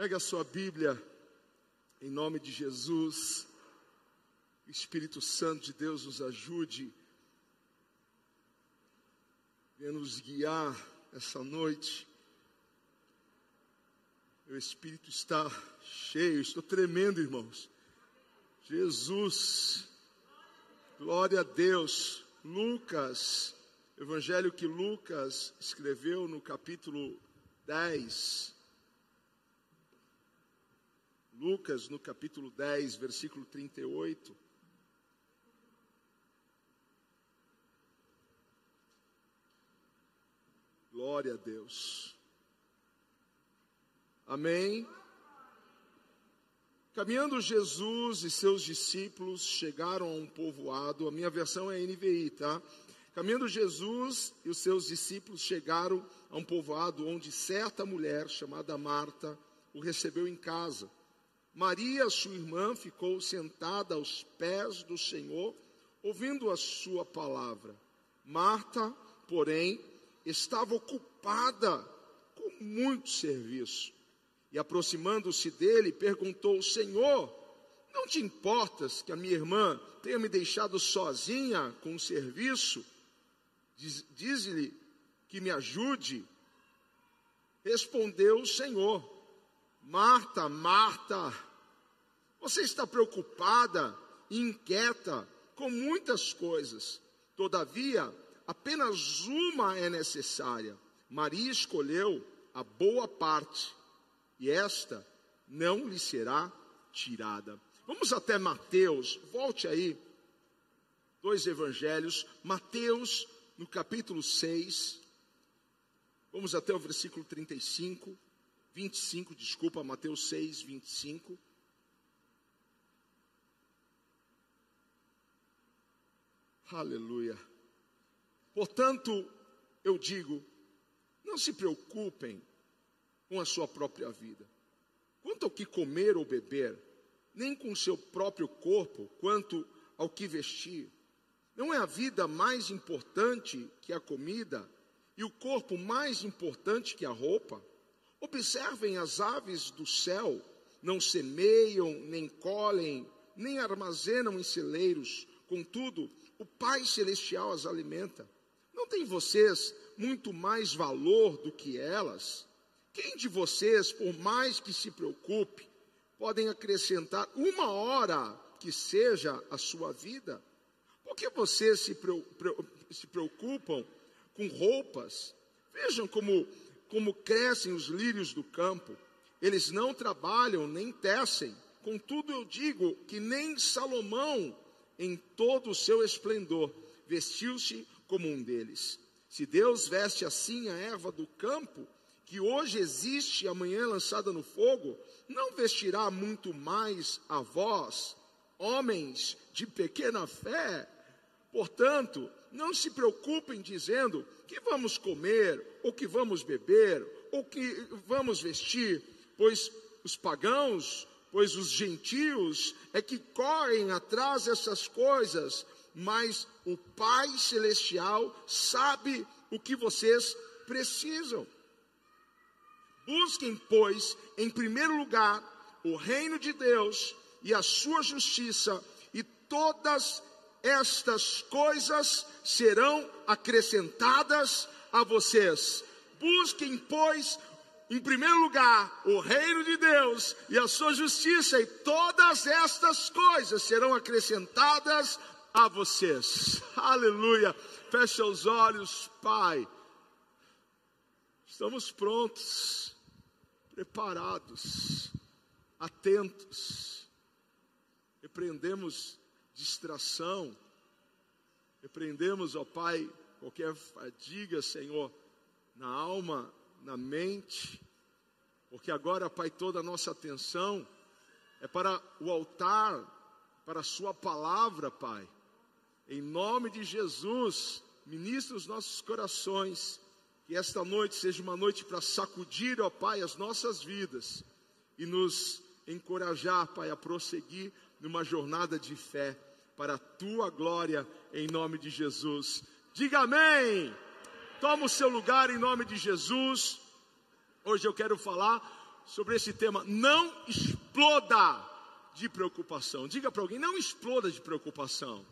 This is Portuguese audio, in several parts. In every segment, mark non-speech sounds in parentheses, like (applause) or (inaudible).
Pega a sua Bíblia, em nome de Jesus. Espírito Santo de Deus nos ajude. Venha nos guiar essa noite. Meu espírito está cheio, estou tremendo, irmãos. Jesus, glória a Deus. Lucas, evangelho que Lucas escreveu no capítulo 10. Lucas, no capítulo 10, versículo 38. Glória a Deus. Amém. Caminhando Jesus e seus discípulos chegaram a um povoado, a minha versão é NVI, tá? Caminhando Jesus e os seus discípulos chegaram a um povoado onde certa mulher chamada Marta o recebeu em casa. Maria, sua irmã, ficou sentada aos pés do Senhor, ouvindo a sua palavra. Marta, porém, estava ocupada com muito serviço. E aproximando-se dele, perguntou: Senhor, não te importas que a minha irmã tenha me deixado sozinha com o serviço? Diz-lhe que me ajude. Respondeu o Senhor: Marta, Marta, você está preocupada inquieta com muitas coisas. Todavia, apenas uma é necessária. Maria escolheu a boa parte e esta não lhe será tirada. Vamos até Mateus, volte aí, dois evangelhos, Mateus no capítulo 6, vamos até o versículo 35, 25, desculpa, Mateus 6, 25. Aleluia. Portanto, eu digo, não se preocupem com a sua própria vida. Quanto ao que comer ou beber, nem com o seu próprio corpo, quanto ao que vestir. Não é a vida mais importante que a comida e o corpo mais importante que a roupa? Observem as aves do céu, não semeiam, nem colhem, nem armazenam em celeiros, contudo, o Pai Celestial as alimenta. Não tem vocês muito mais valor do que elas? Quem de vocês, por mais que se preocupe, podem acrescentar uma hora que seja a sua vida? Por que vocês se preocupam com roupas? Vejam como, como crescem os lírios do campo. Eles não trabalham nem tecem. Contudo, eu digo que nem Salomão, em todo o seu esplendor, vestiu-se como um deles. Se Deus veste assim a erva do campo, que hoje existe e amanhã é lançada no fogo, não vestirá muito mais a vós, homens de pequena fé? Portanto, não se preocupem dizendo que vamos comer, ou que vamos beber, ou que vamos vestir, pois os pagãos, pois os gentios é que correm atrás dessas coisas, mas o Pai Celestial sabe o que vocês precisam. Busquem, pois, em primeiro lugar o reino de Deus e a sua justiça, e todas estas coisas serão acrescentadas a vocês. Busquem, pois, em primeiro lugar o reino de Deus e a sua justiça, e todas estas coisas serão acrescentadas a vocês. Aleluia. Feche os olhos, Pai. Estamos prontos preparados, atentos, repreendemos distração, repreendemos, ó Pai, qualquer fadiga, Senhor, na alma, na mente, porque agora, Pai, toda a nossa atenção é para o altar, para a Sua palavra, Pai. Em nome de Jesus, ministra os nossos corações que esta noite seja uma noite para sacudir, ó Pai, as nossas vidas e nos encorajar, Pai, a prosseguir numa jornada de fé para a tua glória, em nome de Jesus. Diga amém. Toma o seu lugar em nome de Jesus. Hoje eu quero falar sobre esse tema. Não exploda de preocupação. Diga para alguém: não exploda de preocupação.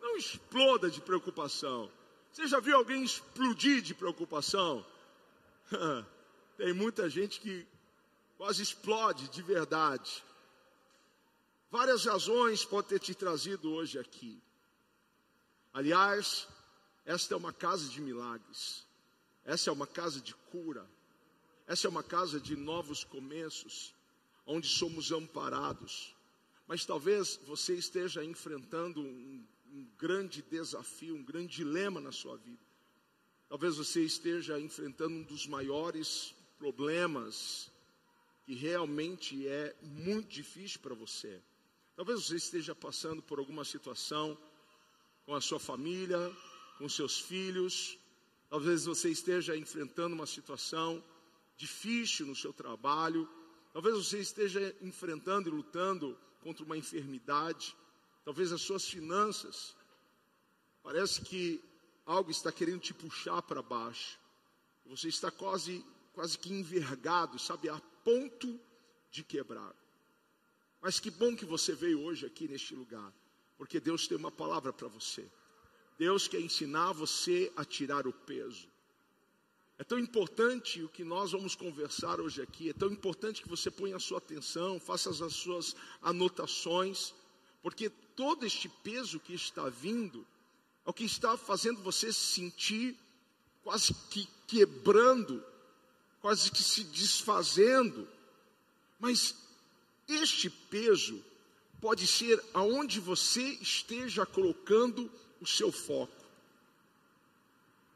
Não exploda de preocupação. Você já viu alguém explodir de preocupação? (laughs) Tem muita gente que quase explode de verdade. Várias razões podem ter te trazido hoje aqui. Aliás, esta é uma casa de milagres. Essa é uma casa de cura. Essa é uma casa de novos começos, onde somos amparados. Mas talvez você esteja enfrentando um, um grande desafio, um grande dilema na sua vida. Talvez você esteja enfrentando um dos maiores problemas que realmente é muito difícil para você. Talvez você esteja passando por alguma situação com a sua família, com seus filhos. Talvez você esteja enfrentando uma situação difícil no seu trabalho. Talvez você esteja enfrentando e lutando contra uma enfermidade. Talvez as suas finanças. Parece que algo está querendo te puxar para baixo. Você está quase, quase que envergado, sabe, a ponto de quebrar. Mas que bom que você veio hoje aqui neste lugar, porque Deus tem uma palavra para você. Deus quer ensinar você a tirar o peso. É tão importante o que nós vamos conversar hoje aqui, é tão importante que você ponha a sua atenção, faça as suas anotações, porque todo este peso que está vindo é o que está fazendo você se sentir quase que quebrando, quase que se desfazendo. Mas este peso pode ser aonde você esteja colocando o seu foco.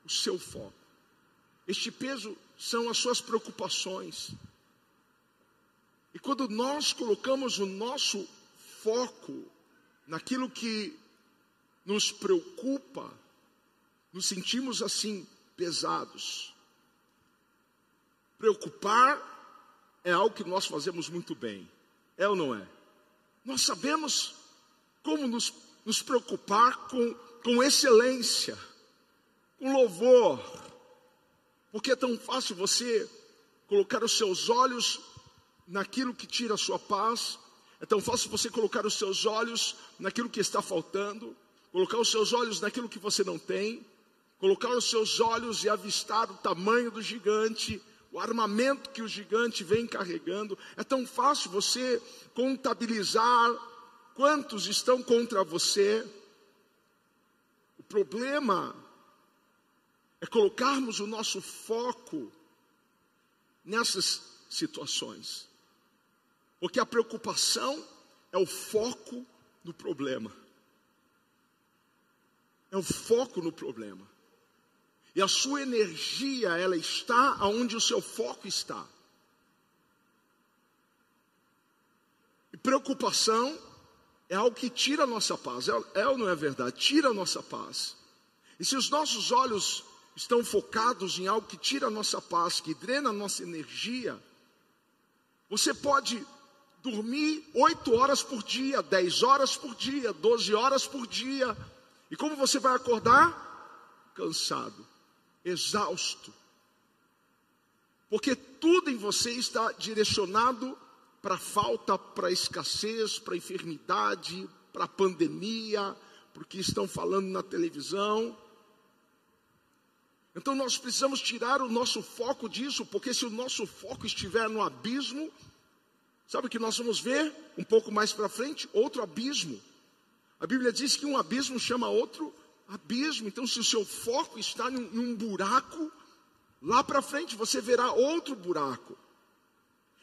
O seu foco. Este peso são as suas preocupações. E quando nós colocamos o nosso foco naquilo que nos preocupa, nos sentimos assim pesados. Preocupar é algo que nós fazemos muito bem, é ou não é? Nós sabemos como nos, nos preocupar com, com excelência, com louvor, porque é tão fácil você colocar os seus olhos naquilo que tira a sua paz, é tão fácil você colocar os seus olhos naquilo que está faltando, colocar os seus olhos naquilo que você não tem, colocar os seus olhos e avistar o tamanho do gigante, o armamento que o gigante vem carregando. É tão fácil você contabilizar quantos estão contra você. Problema é colocarmos o nosso foco nessas situações. Porque a preocupação é o foco do problema é o foco no problema. E a sua energia, ela está aonde o seu foco está. E preocupação é algo que tira a nossa paz. É, é ou não é verdade? Tira a nossa paz. E se os nossos olhos estão focados em algo que tira a nossa paz, que drena a nossa energia, você pode dormir oito horas por dia, dez horas por dia, doze horas por dia, e como você vai acordar? Cansado, exausto. Porque tudo em você está direcionado para falta, para escassez, para enfermidade, para pandemia, porque estão falando na televisão. Então nós precisamos tirar o nosso foco disso, porque se o nosso foco estiver no abismo, sabe o que nós vamos ver um pouco mais para frente? Outro abismo. A Bíblia diz que um abismo chama outro abismo. Então, se o seu foco está em um buraco, lá para frente você verá outro buraco.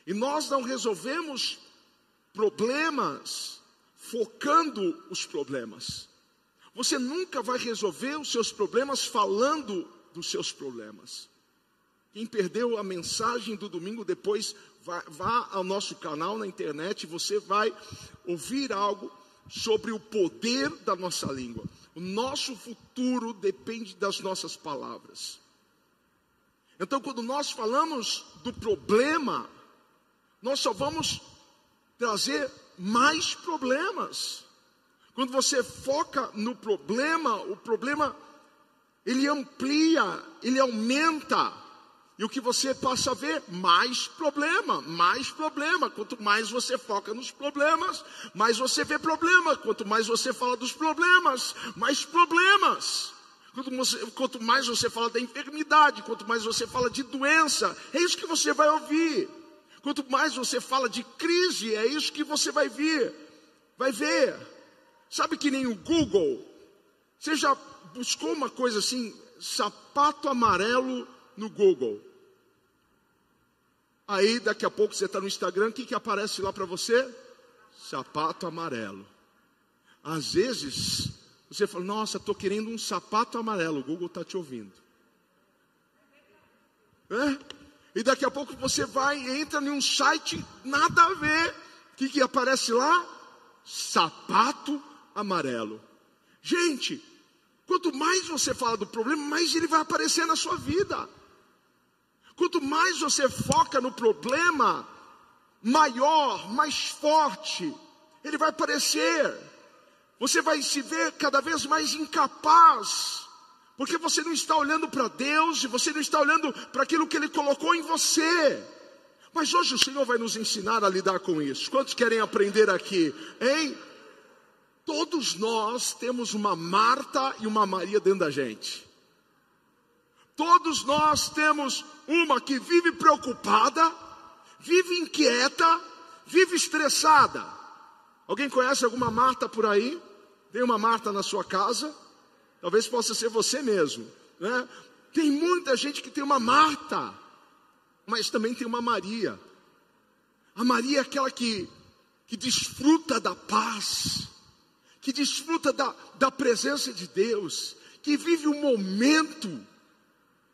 E nós não resolvemos problemas focando os problemas. Você nunca vai resolver os seus problemas falando dos seus problemas. Quem perdeu a mensagem do domingo depois, vá, vá ao nosso canal na internet, você vai ouvir algo sobre o poder da nossa língua. O nosso futuro depende das nossas palavras. Então, quando nós falamos do problema, nós só vamos trazer mais problemas. Quando você foca no problema, o problema ele amplia, ele aumenta. E o que você passa a ver? Mais problema, mais problema. Quanto mais você foca nos problemas, mais você vê problema. Quanto mais você fala dos problemas, mais problemas. Quanto, você, quanto mais você fala da enfermidade, quanto mais você fala de doença, é isso que você vai ouvir. Quanto mais você fala de crise, é isso que você vai ver. Vai ver. Sabe que nem o Google? Você já buscou uma coisa assim, sapato amarelo no Google. Aí daqui a pouco você está no Instagram, o que, que aparece lá para você? Sapato amarelo. Às vezes você fala, nossa, estou querendo um sapato amarelo, o Google está te ouvindo. É? E daqui a pouco você vai e entra em um site, nada a ver. O que, que aparece lá? Sapato amarelo. Gente, quanto mais você fala do problema, mais ele vai aparecer na sua vida. Quanto mais você foca no problema, maior, mais forte ele vai parecer. Você vai se ver cada vez mais incapaz, porque você não está olhando para Deus e você não está olhando para aquilo que Ele colocou em você. Mas hoje o Senhor vai nos ensinar a lidar com isso. Quantos querem aprender aqui, hein? Todos nós temos uma Marta e uma Maria dentro da gente. Todos nós temos uma que vive preocupada, vive inquieta, vive estressada. Alguém conhece alguma Marta por aí? Tem uma Marta na sua casa? Talvez possa ser você mesmo. Né? Tem muita gente que tem uma Marta, mas também tem uma Maria. A Maria é aquela que, que desfruta da paz, que desfruta da, da presença de Deus, que vive o momento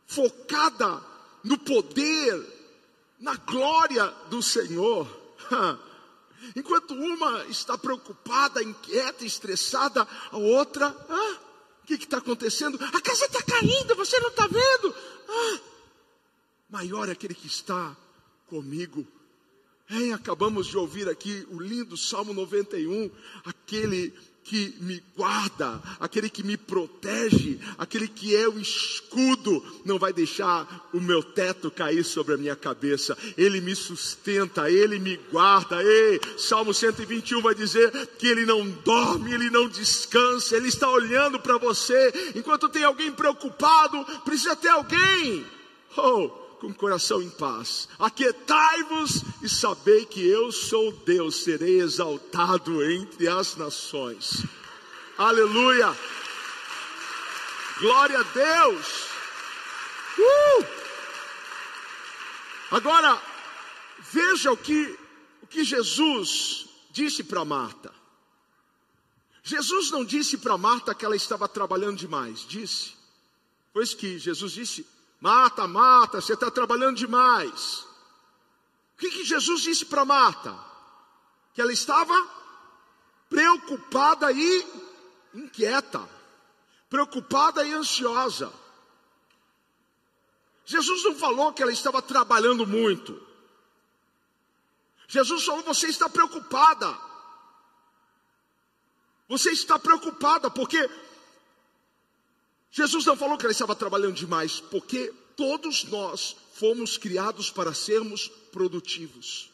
focada no poder, na glória do Senhor. (laughs) Enquanto uma está preocupada, inquieta, estressada, a outra, ah, que está acontecendo? A casa está caindo, você não está vendo? Ah, maior é aquele que está comigo. É, acabamos de ouvir aqui o lindo Salmo 91, aquele que me guarda, aquele que me protege, aquele que é o escudo, não vai deixar o meu teto cair sobre a minha cabeça. Ele me sustenta, ele me guarda. Ei, Salmo 121 vai dizer que ele não dorme, ele não descansa, ele está olhando para você. Enquanto tem alguém preocupado, precisa ter alguém. Oh, com o coração em paz. Aquietai-vos e sabei que eu sou Deus, serei exaltado entre as nações. Aleluia! Glória a Deus! Uh! Agora, veja o que, o que Jesus disse para Marta. Jesus não disse para Marta que ela estava trabalhando demais, disse. Pois que Jesus disse: Marta, Marta, você está trabalhando demais. O que, que Jesus disse para Marta? Que ela estava preocupada e inquieta, preocupada e ansiosa. Jesus não falou que ela estava trabalhando muito. Jesus falou: você está preocupada. Você está preocupada porque Jesus não falou que ela estava trabalhando demais, porque todos nós fomos criados para sermos produtivos.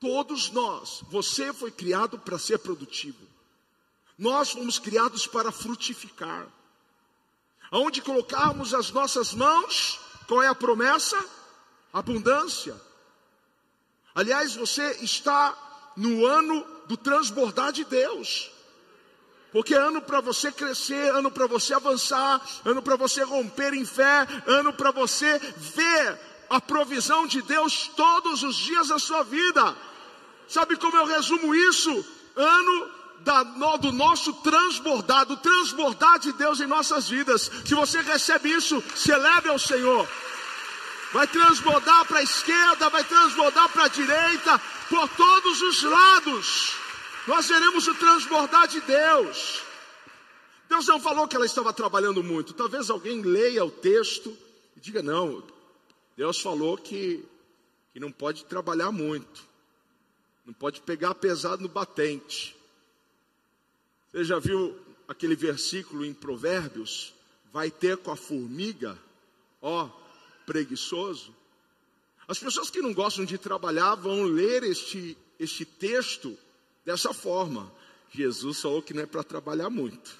Todos nós, você foi criado para ser produtivo. Nós fomos criados para frutificar. Aonde colocarmos as nossas mãos, qual é a promessa? Abundância. Aliás, você está no ano do transbordar de Deus. Porque ano para você crescer, ano para você avançar, ano para você romper em fé, ano para você ver a provisão de Deus todos os dias da sua vida. Sabe como eu resumo isso? Ano da, no, do nosso transbordar, do transbordar de Deus em nossas vidas. Se você recebe isso, celebre ao Senhor. Vai transbordar para a esquerda, vai transbordar para a direita, por todos os lados nós veremos o transbordar de Deus. Deus não falou que ela estava trabalhando muito. Talvez alguém leia o texto e diga: não, Deus falou que, que não pode trabalhar muito, não pode pegar pesado no batente. Você já viu aquele versículo em Provérbios? Vai ter com a formiga, ó, preguiçoso? As pessoas que não gostam de trabalhar vão ler este, este texto dessa forma. Jesus falou que não é para trabalhar muito.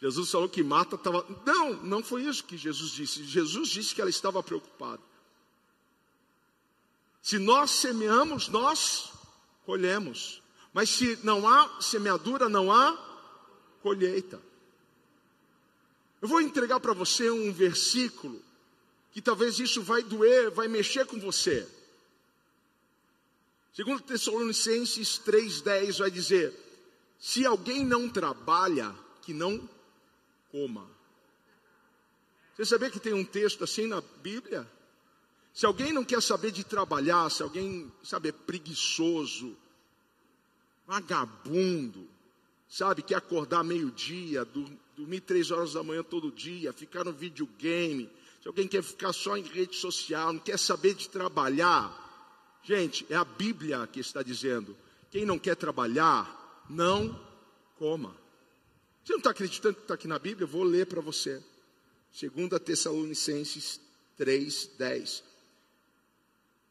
Jesus falou que Marta estava. Não, não foi isso que Jesus disse. Jesus disse que ela estava preocupada. Se nós semeamos, nós colhemos. Mas se não há semeadura, não há colheita. Eu vou entregar para você um versículo que talvez isso vai doer, vai mexer com você. Segundo Tessalonicenses 3:10 vai dizer: se alguém não trabalha, que não coma. Você sabia que tem um texto assim na Bíblia? Se alguém não quer saber de trabalhar, se alguém, sabe, é preguiçoso, vagabundo, sabe, quer acordar meio-dia, dormir três horas da manhã todo dia, ficar no videogame, se alguém quer ficar só em rede social, não quer saber de trabalhar, gente, é a Bíblia que está dizendo: quem não quer trabalhar, não coma. Você não está acreditando que está aqui na Bíblia? Eu vou ler para você. 2 Tessalonicenses 3, 10.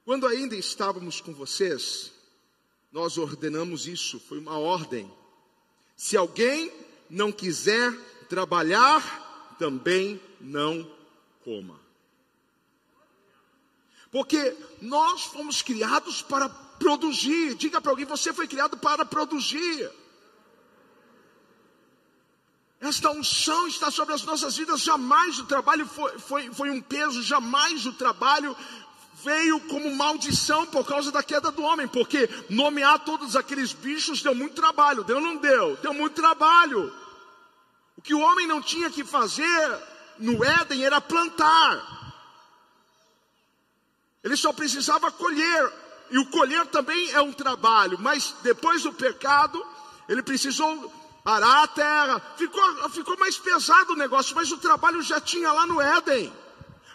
Quando ainda estávamos com vocês, nós ordenamos isso, foi uma ordem. Se alguém não quiser trabalhar, também não coma. Porque nós fomos criados para produzir. Diga para alguém, você foi criado para produzir. Esta unção está sobre as nossas vidas. Jamais o trabalho foi, foi, foi um peso, jamais o trabalho veio como maldição por causa da queda do homem, porque nomear todos aqueles bichos deu muito trabalho, deu ou não deu? Deu muito trabalho. O que o homem não tinha que fazer no Éden era plantar. Ele só precisava colher, e o colher também é um trabalho, mas depois do pecado, ele precisou arar a terra, ficou, ficou mais pesado o negócio, mas o trabalho já tinha lá no Éden.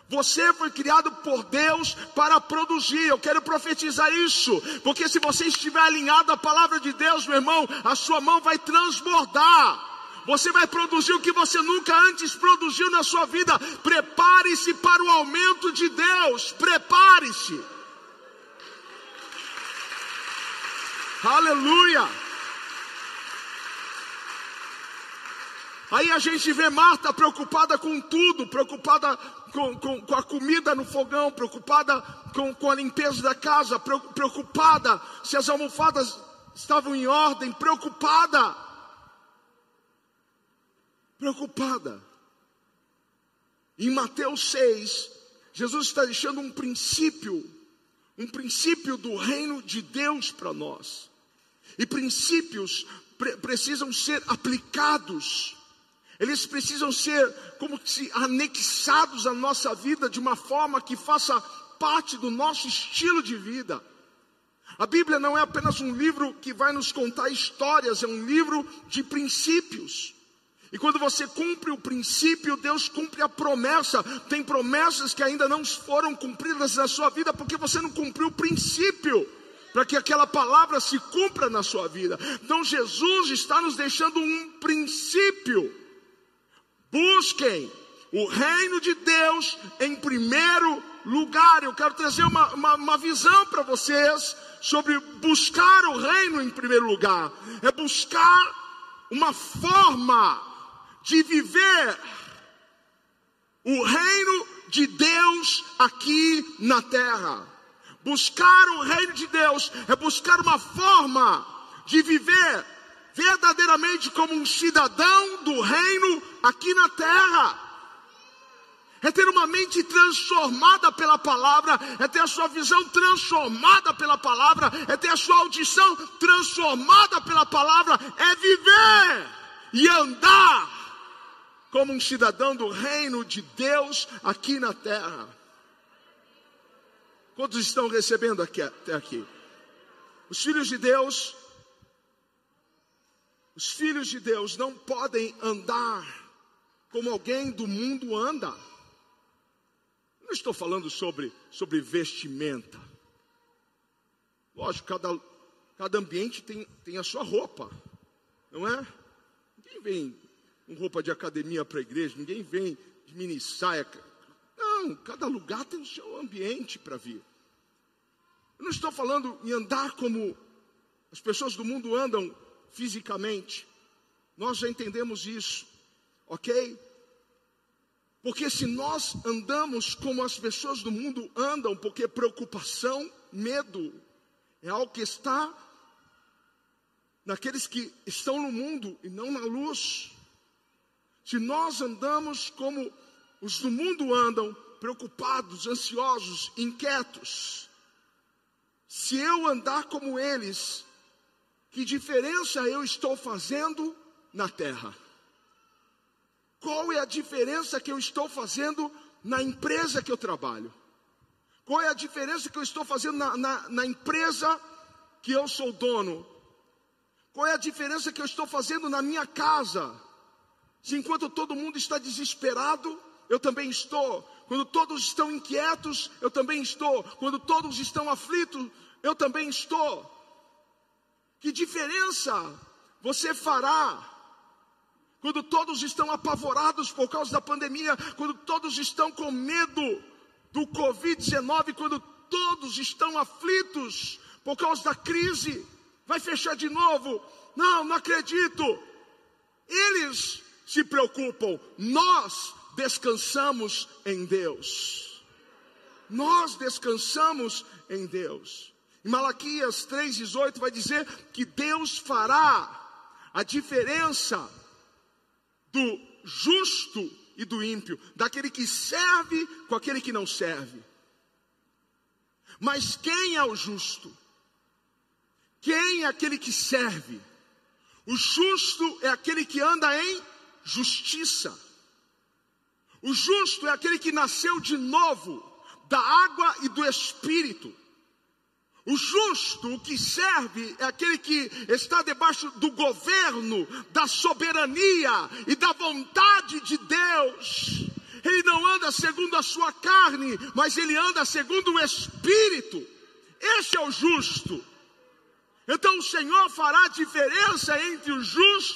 Você foi criado por Deus para produzir. Eu quero profetizar isso, porque se você estiver alinhado à palavra de Deus, meu irmão, a sua mão vai transbordar. Você vai produzir o que você nunca antes produziu na sua vida. Prepare-se para o aumento de Deus. Prepare-se. Aleluia. Aí a gente vê Marta preocupada com tudo, preocupada com, com, com a comida no fogão, preocupada com, com a limpeza da casa, preocupada se as almofadas estavam em ordem, preocupada. Preocupada. Em Mateus 6, Jesus está deixando um princípio, um princípio do reino de Deus para nós. E princípios pre precisam ser aplicados eles precisam ser como se anexados à nossa vida de uma forma que faça parte do nosso estilo de vida. A Bíblia não é apenas um livro que vai nos contar histórias, é um livro de princípios. E quando você cumpre o princípio, Deus cumpre a promessa. Tem promessas que ainda não foram cumpridas na sua vida porque você não cumpriu o princípio para que aquela palavra se cumpra na sua vida. Então Jesus está nos deixando um princípio Busquem o reino de Deus em primeiro lugar. Eu quero trazer uma, uma, uma visão para vocês sobre buscar o reino em primeiro lugar. É buscar uma forma de viver o reino de Deus aqui na terra. Buscar o reino de Deus é buscar uma forma de viver verdadeiramente como um cidadão do reino aqui na terra. É ter uma mente transformada pela palavra, é ter a sua visão transformada pela palavra, é ter a sua audição transformada pela palavra, é viver e andar como um cidadão do reino de Deus aqui na terra. Quantos estão recebendo aqui, até aqui? Os filhos de Deus os filhos de Deus não podem andar como alguém do mundo anda. Não estou falando sobre, sobre vestimenta. Lógico, cada, cada ambiente tem, tem a sua roupa, não é? Ninguém vem com roupa de academia para a igreja, ninguém vem de mini saia. Não, cada lugar tem o seu ambiente para vir. Eu não estou falando em andar como as pessoas do mundo andam fisicamente. Nós já entendemos isso, ok? Porque se nós andamos como as pessoas do mundo andam, porque preocupação, medo, é algo que está naqueles que estão no mundo e não na luz. Se nós andamos como os do mundo andam, preocupados, ansiosos, inquietos, se eu andar como eles, que diferença eu estou fazendo na terra? Qual é a diferença que eu estou fazendo na empresa que eu trabalho? Qual é a diferença que eu estou fazendo na, na, na empresa que eu sou dono? Qual é a diferença que eu estou fazendo na minha casa? Se enquanto todo mundo está desesperado, eu também estou. Quando todos estão inquietos, eu também estou. Quando todos estão aflitos, eu também estou. Que diferença você fará? Quando todos estão apavorados por causa da pandemia, quando todos estão com medo do Covid-19, quando todos estão aflitos por causa da crise, vai fechar de novo? Não, não acredito. Eles se preocupam, nós descansamos em Deus. Nós descansamos em Deus. Em Malaquias 3,18 vai dizer que Deus fará a diferença do justo e do ímpio, daquele que serve com aquele que não serve. Mas quem é o justo? Quem é aquele que serve? O justo é aquele que anda em justiça. O justo é aquele que nasceu de novo, da água e do espírito. O justo, o que serve, é aquele que está debaixo do governo, da soberania e da vontade de Deus. Ele não anda segundo a sua carne, mas ele anda segundo o espírito. Esse é o justo. Então o Senhor fará diferença entre o justo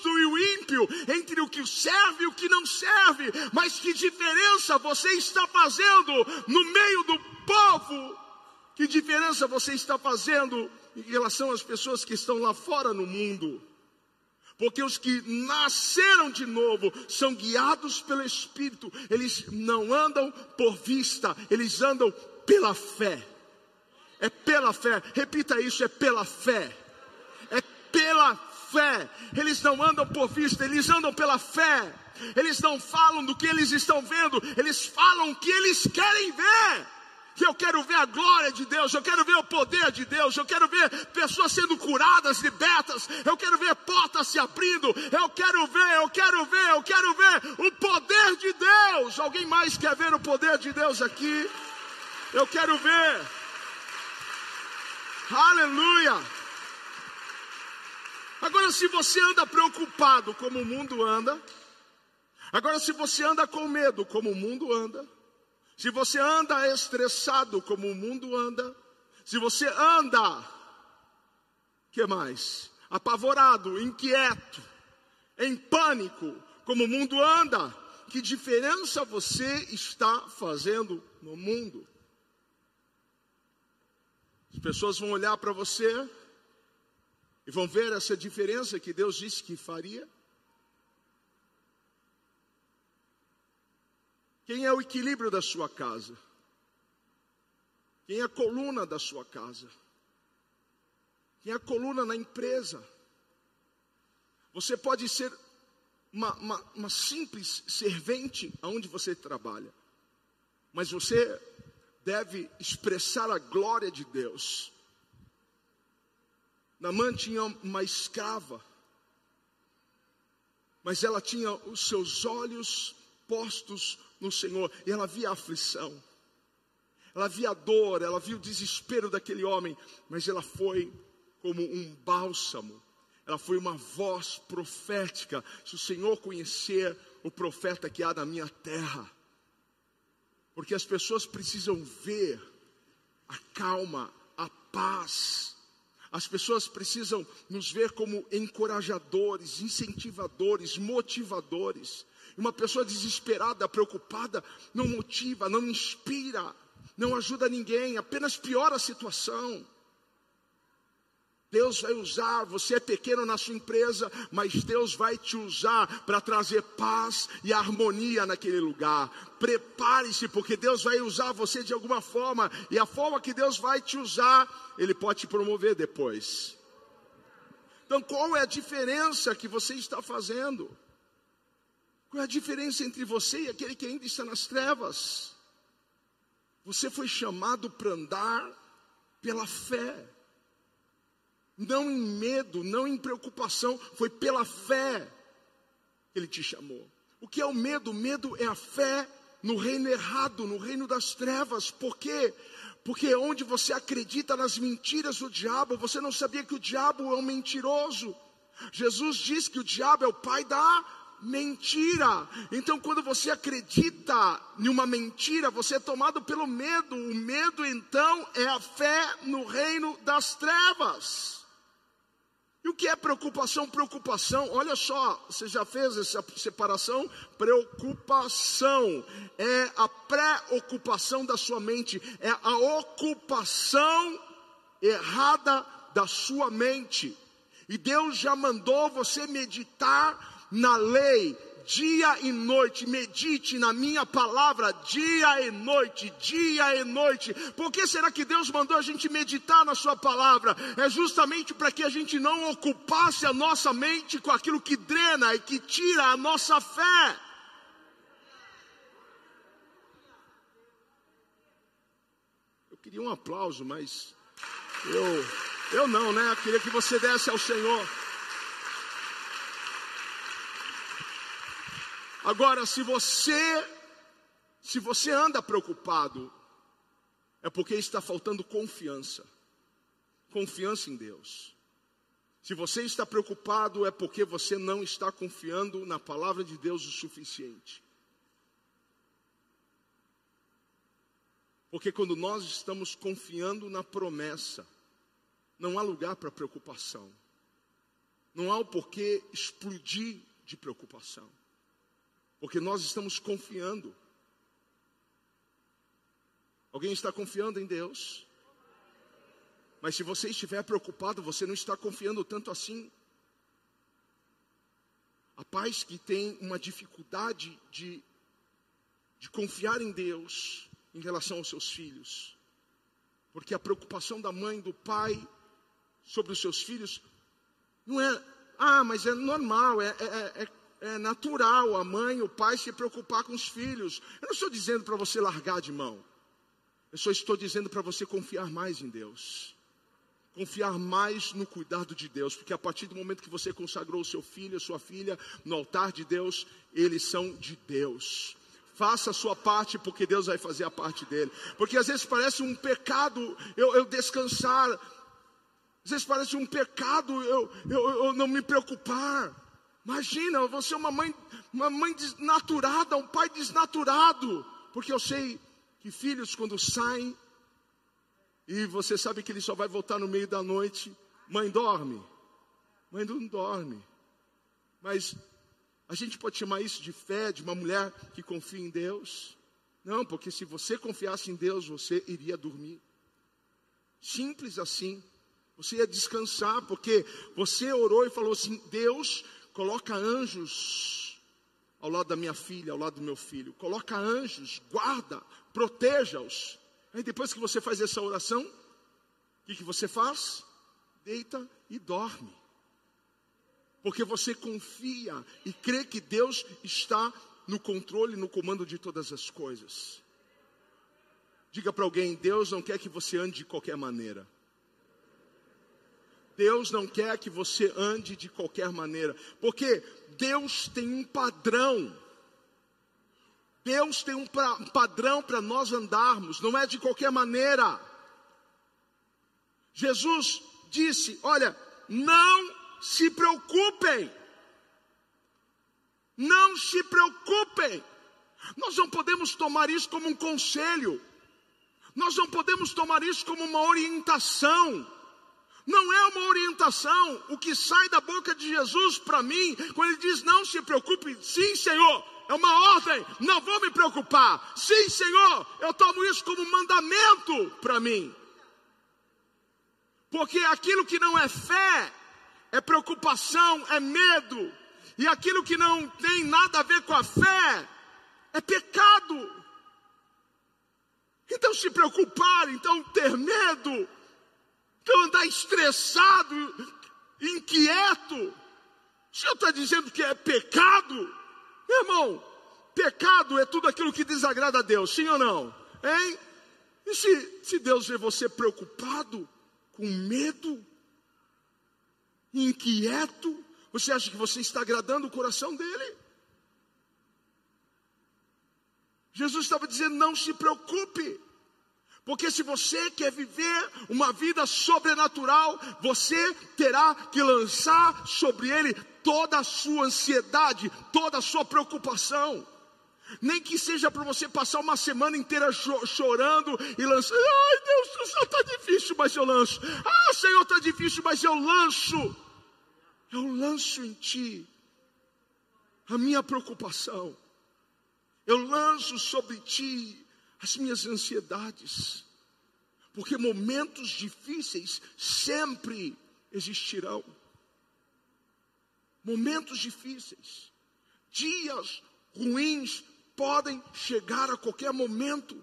entre o que serve e o que não serve. Mas que diferença você está fazendo no meio do povo? Que diferença você está fazendo em relação às pessoas que estão lá fora no mundo? Porque os que nasceram de novo são guiados pelo Espírito, eles não andam por vista, eles andam pela fé. É pela fé, repita isso: é pela fé pela fé. Eles não andam por vista, eles andam pela fé. Eles não falam do que eles estão vendo, eles falam o que eles querem ver. Eu quero ver a glória de Deus, eu quero ver o poder de Deus, eu quero ver pessoas sendo curadas, libertas, eu quero ver portas se abrindo, eu quero ver, eu quero ver, eu quero ver o poder de Deus. Alguém mais quer ver o poder de Deus aqui? Eu quero ver. Aleluia. Agora, se você anda preocupado como o mundo anda, agora, se você anda com medo como o mundo anda, se você anda estressado como o mundo anda, se você anda, que mais? Apavorado, inquieto, em pânico, como o mundo anda, que diferença você está fazendo no mundo? As pessoas vão olhar para você e vão ver essa diferença que Deus disse que faria. Quem é o equilíbrio da sua casa? Quem é a coluna da sua casa? Quem é a coluna na empresa? Você pode ser uma, uma, uma simples servente aonde você trabalha, mas você deve expressar a glória de Deus Namã tinha uma escrava, mas ela tinha os seus olhos postos no Senhor, e ela via a aflição, ela via a dor, ela via o desespero daquele homem, mas ela foi como um bálsamo, ela foi uma voz profética. Se o Senhor conhecer o profeta que há na minha terra, porque as pessoas precisam ver a calma, a paz, as pessoas precisam nos ver como encorajadores, incentivadores, motivadores. Uma pessoa desesperada, preocupada, não motiva, não inspira, não ajuda ninguém, apenas piora a situação. Deus vai usar, você é pequeno na sua empresa, mas Deus vai te usar para trazer paz e harmonia naquele lugar. Prepare-se, porque Deus vai usar você de alguma forma, e a forma que Deus vai te usar, Ele pode te promover depois. Então, qual é a diferença que você está fazendo? Qual é a diferença entre você e aquele que ainda está nas trevas? Você foi chamado para andar pela fé não em medo, não em preocupação, foi pela fé que ele te chamou. O que é o medo? O medo é a fé no reino errado, no reino das trevas. Por quê? Porque onde você acredita nas mentiras do diabo, você não sabia que o diabo é um mentiroso. Jesus diz que o diabo é o pai da mentira. Então, quando você acredita em uma mentira, você é tomado pelo medo. O medo, então, é a fé no reino das trevas. E o que é preocupação? Preocupação, olha só, você já fez essa separação? Preocupação é a preocupação da sua mente, é a ocupação errada da sua mente. E Deus já mandou você meditar na lei, dia e noite, medite na minha palavra, dia e noite, dia e noite. Por que será que Deus mandou a gente meditar na Sua palavra? É justamente para que a gente não ocupasse a nossa mente com aquilo que drena e que tira a nossa fé. Eu queria um aplauso, mas eu, eu não, né? Eu queria que você desse ao Senhor. Agora, se você se você anda preocupado, é porque está faltando confiança. Confiança em Deus. Se você está preocupado, é porque você não está confiando na palavra de Deus o suficiente. Porque quando nós estamos confiando na promessa, não há lugar para preocupação. Não há o porquê explodir de preocupação. Porque nós estamos confiando. Alguém está confiando em Deus? Mas se você estiver preocupado, você não está confiando tanto assim. Há pais que têm uma dificuldade de, de confiar em Deus em relação aos seus filhos. Porque a preocupação da mãe, do pai sobre os seus filhos não é, ah, mas é normal, é, é, é é natural a mãe, o pai se preocupar com os filhos. Eu não estou dizendo para você largar de mão. Eu só estou dizendo para você confiar mais em Deus. Confiar mais no cuidado de Deus, porque a partir do momento que você consagrou o seu filho, a sua filha no altar de Deus, eles são de Deus. Faça a sua parte, porque Deus vai fazer a parte dele. Porque às vezes parece um pecado eu, eu descansar, às vezes parece um pecado eu, eu, eu não me preocupar. Imagina, você é uma mãe, uma mãe desnaturada, um pai desnaturado, porque eu sei que filhos quando saem e você sabe que ele só vai voltar no meio da noite, mãe dorme, mãe não dorme, mas a gente pode chamar isso de fé de uma mulher que confia em Deus? Não, porque se você confiasse em Deus, você iria dormir. Simples assim. Você ia descansar, porque você orou e falou assim: Deus, Coloca anjos ao lado da minha filha, ao lado do meu filho. Coloca anjos, guarda, proteja-os. Aí depois que você faz essa oração, o que, que você faz? Deita e dorme. Porque você confia e crê que Deus está no controle, no comando de todas as coisas. Diga para alguém: Deus não quer que você ande de qualquer maneira. Deus não quer que você ande de qualquer maneira, porque Deus tem um padrão. Deus tem um, padrão para nós andarmos, não é de qualquer maneira. Jesus disse: Olha, não se preocupem, não se preocupem. Nós não podemos tomar isso como um conselho, nós não podemos tomar isso como uma orientação. Não é uma orientação. O que sai da boca de Jesus para mim, quando ele diz não se preocupe, sim, Senhor, é uma ordem, não vou me preocupar. Sim, Senhor, eu tomo isso como mandamento para mim. Porque aquilo que não é fé, é preocupação, é medo. E aquilo que não tem nada a ver com a fé, é pecado. Então se preocupar, então ter medo, então andar estressado, inquieto. O Senhor está dizendo que é pecado? Meu irmão, pecado é tudo aquilo que desagrada a Deus, sim ou não? Hein? E se, se Deus vê você preocupado, com medo, inquieto, você acha que você está agradando o coração dele? Jesus estava dizendo: não se preocupe, porque se você quer viver uma vida sobrenatural, você terá que lançar sobre ele toda a sua ansiedade, toda a sua preocupação. Nem que seja para você passar uma semana inteira chorando e lançando. Ai, Deus, Senhor está difícil, mas eu lanço. Ah, Senhor, está difícil, mas eu lanço. Eu lanço em Ti a minha preocupação. Eu lanço sobre Ti as minhas ansiedades. Porque momentos difíceis sempre existirão. Momentos difíceis, dias ruins podem chegar a qualquer momento.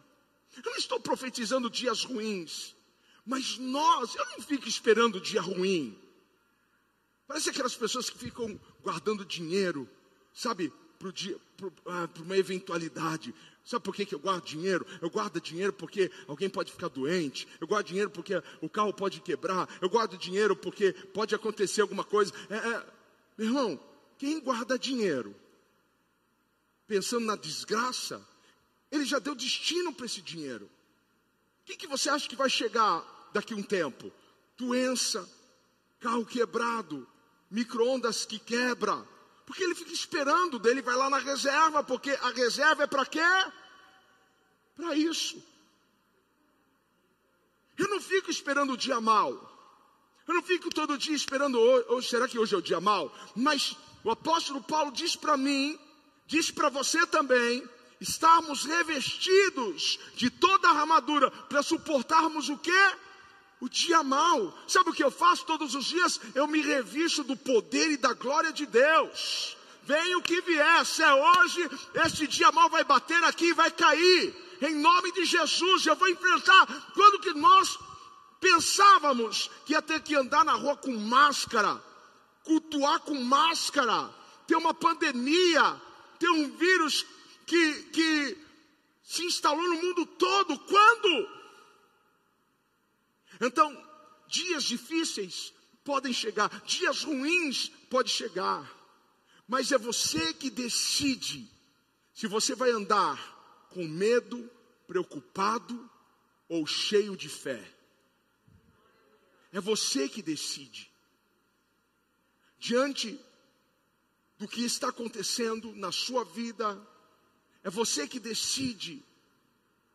Eu não estou profetizando dias ruins, mas nós, eu não fico esperando dia ruim. Parece aquelas pessoas que ficam guardando dinheiro, sabe, para ah, uma eventualidade. Sabe por que, que eu guardo dinheiro? Eu guardo dinheiro porque alguém pode ficar doente. Eu guardo dinheiro porque o carro pode quebrar. Eu guardo dinheiro porque pode acontecer alguma coisa. É, é, meu irmão, quem guarda dinheiro pensando na desgraça, ele já deu destino para esse dinheiro. O que, que você acha que vai chegar daqui a um tempo? Doença, carro quebrado, micro-ondas que quebra. Porque ele fica esperando dele, vai lá na reserva, porque a reserva é para quê? Para isso. Eu não fico esperando o dia mal. Eu não fico todo dia esperando hoje, será que hoje é o dia mal? Mas o apóstolo Paulo diz para mim diz para você também, estarmos revestidos de toda a armadura para suportarmos o que? O dia mal. Sabe o que eu faço todos os dias? Eu me revisto do poder e da glória de Deus. Venha o que vier, se é hoje, este dia mal vai bater aqui e vai cair. Em nome de Jesus, eu vou enfrentar. Quando que nós pensávamos que ia ter que andar na rua com máscara, cultuar com máscara, ter uma pandemia, ter um vírus que, que se instalou no mundo todo. Quando? Então, dias difíceis podem chegar, dias ruins podem chegar, mas é você que decide se você vai andar com medo, preocupado ou cheio de fé. É você que decide. Diante do que está acontecendo na sua vida. É você que decide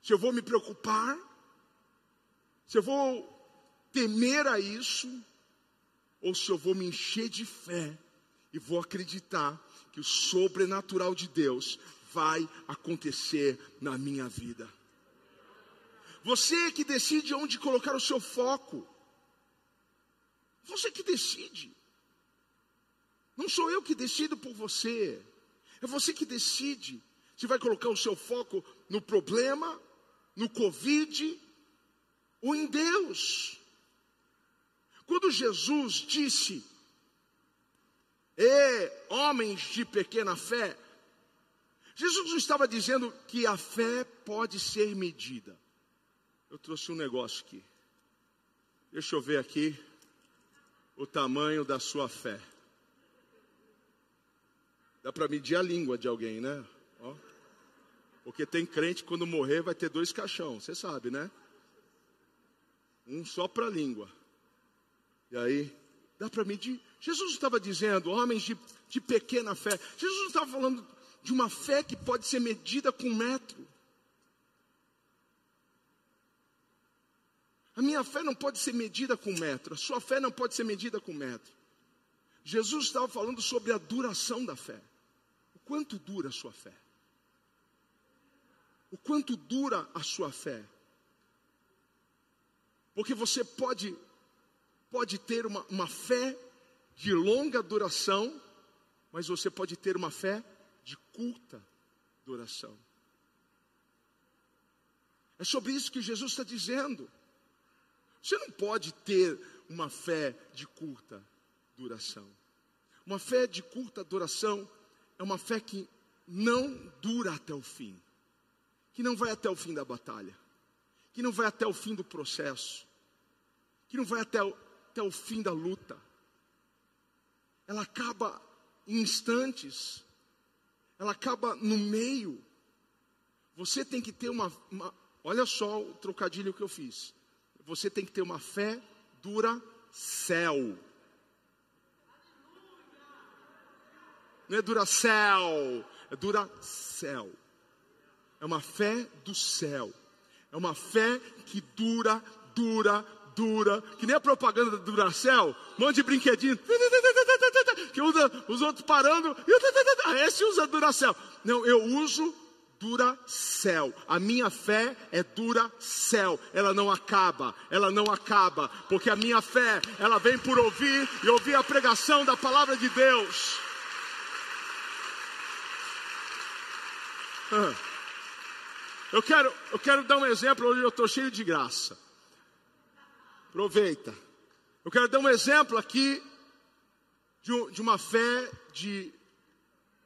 se eu vou me preocupar, se eu vou temer a isso, ou se eu vou me encher de fé e vou acreditar que o sobrenatural de Deus vai acontecer na minha vida. Você que decide onde colocar o seu foco. Você que decide. Não sou eu que decido por você. É você que decide se vai colocar o seu foco no problema, no Covid ou em Deus. Quando Jesus disse, e homens de pequena fé, Jesus não estava dizendo que a fé pode ser medida. Eu trouxe um negócio aqui. Deixa eu ver aqui o tamanho da sua fé. Dá para medir a língua de alguém, né? Ó. Porque tem crente que quando morrer vai ter dois caixão, você sabe, né? Um só para a língua. E aí, dá para medir. Jesus estava dizendo, homens de, de pequena fé. Jesus estava falando de uma fé que pode ser medida com metro. A minha fé não pode ser medida com metro. A sua fé não pode ser medida com metro. Jesus estava falando sobre a duração da fé quanto dura a sua fé. O quanto dura a sua fé. Porque você pode, pode ter uma, uma fé de longa duração, mas você pode ter uma fé de curta duração. É sobre isso que Jesus está dizendo. Você não pode ter uma fé de curta duração. Uma fé de curta duração é uma fé que não dura até o fim, que não vai até o fim da batalha, que não vai até o fim do processo, que não vai até o, até o fim da luta. Ela acaba em instantes, ela acaba no meio. Você tem que ter uma, uma olha só o trocadilho que eu fiz. Você tem que ter uma fé dura céu. Não é dura céu, é dura céu. É uma fé do céu. É uma fé que dura, dura, dura. Que nem a propaganda do Duracell, um monte de brinquedinho. Que usa os outros parando. Esse usa Duracell. Não, eu uso Duracell. A minha fé é Duracell. Ela não acaba, ela não acaba, porque a minha fé, ela vem por ouvir e ouvir a pregação da palavra de Deus. Eu quero, eu quero dar um exemplo onde eu estou cheio de graça. Aproveita. Eu quero dar um exemplo aqui de, de uma fé de,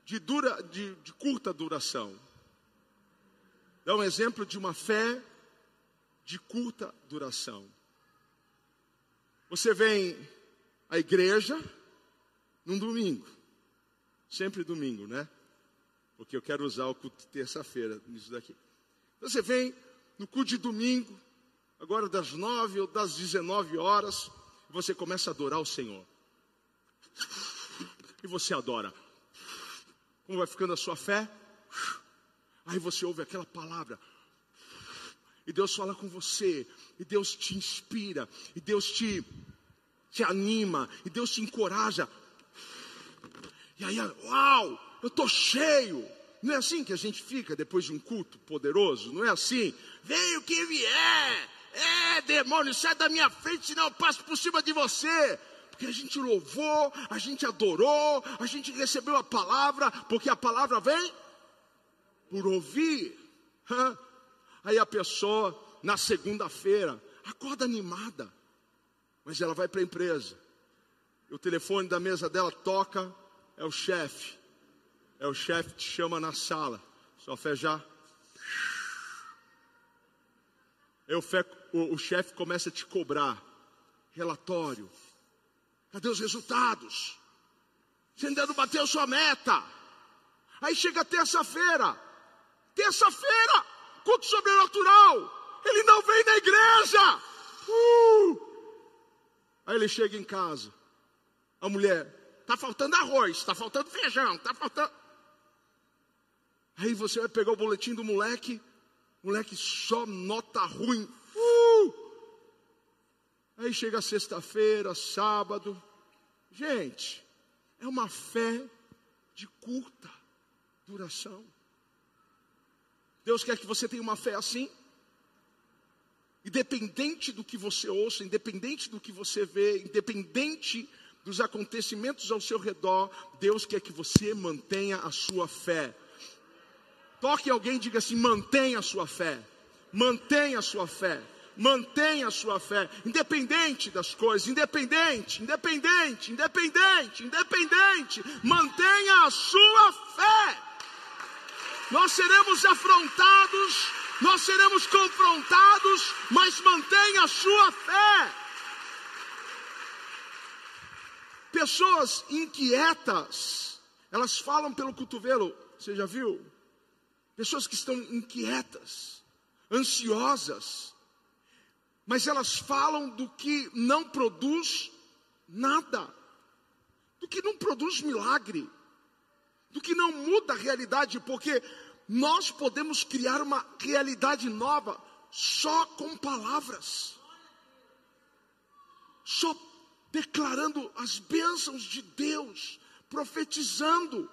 de, dura, de, de curta duração. Dá um exemplo de uma fé de curta duração. Você vem à igreja num domingo, sempre domingo, né? Porque eu quero usar o culto de terça-feira nisso daqui. Você vem no culto de domingo, agora das nove ou das dezenove horas, você começa a adorar o Senhor. E você adora. Como vai ficando a sua fé? Aí você ouve aquela palavra. E Deus fala com você. E Deus te inspira. E Deus te, te anima. E Deus te encoraja. E aí, uau, eu estou cheio. Não é assim que a gente fica depois de um culto poderoso? Não é assim? Venha o que vier. É, demônio, sai da minha frente, senão eu passo por cima de você. Porque a gente louvou, a gente adorou, a gente recebeu a palavra, porque a palavra vem por ouvir. Aí a pessoa, na segunda-feira, acorda animada, mas ela vai para a empresa. O telefone da mesa dela toca, é o chefe. É o chefe que te chama na sala. Só fé já. o, o, o chefe começa a te cobrar. Relatório. Cadê os resultados? Você ainda não bateu sua meta. Aí chega terça-feira. Terça-feira, culto sobrenatural. Ele não vem na igreja. Uh! Aí ele chega em casa. A mulher, tá faltando arroz, tá faltando feijão, tá faltando. Aí você vai pegar o boletim do moleque, moleque só nota ruim. Aí chega sexta-feira, sábado. Gente, é uma fé de curta duração. Deus quer que você tenha uma fé assim. Independente do que você ouça, independente do que você vê, independente dos acontecimentos ao seu redor, Deus quer que você mantenha a sua fé. Toque alguém e diga assim: mantenha a sua fé. Mantenha a sua fé. Mantenha a sua fé, independente das coisas, independente, independente, independente, independente, mantenha a sua fé nós seremos afrontados, nós seremos confrontados, mas mantenha a sua fé. Pessoas inquietas, elas falam pelo cotovelo, você já viu? Pessoas que estão inquietas, ansiosas, mas elas falam do que não produz nada, do que não produz milagre, do que não muda a realidade, porque nós podemos criar uma realidade nova só com palavras, só declarando as bênçãos de Deus, profetizando.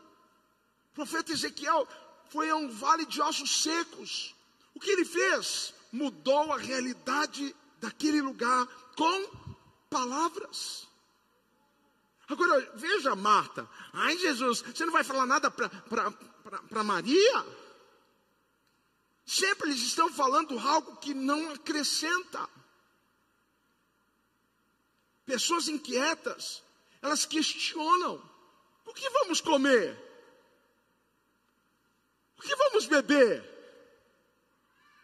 O profeta Ezequiel foi a um vale de ossos secos. O que ele fez? Mudou a realidade daquele lugar com palavras. Agora, veja Marta. Ai, Jesus, você não vai falar nada para Maria? Sempre eles estão falando algo que não acrescenta. Pessoas inquietas, elas questionam: o que vamos comer? O que vamos beber?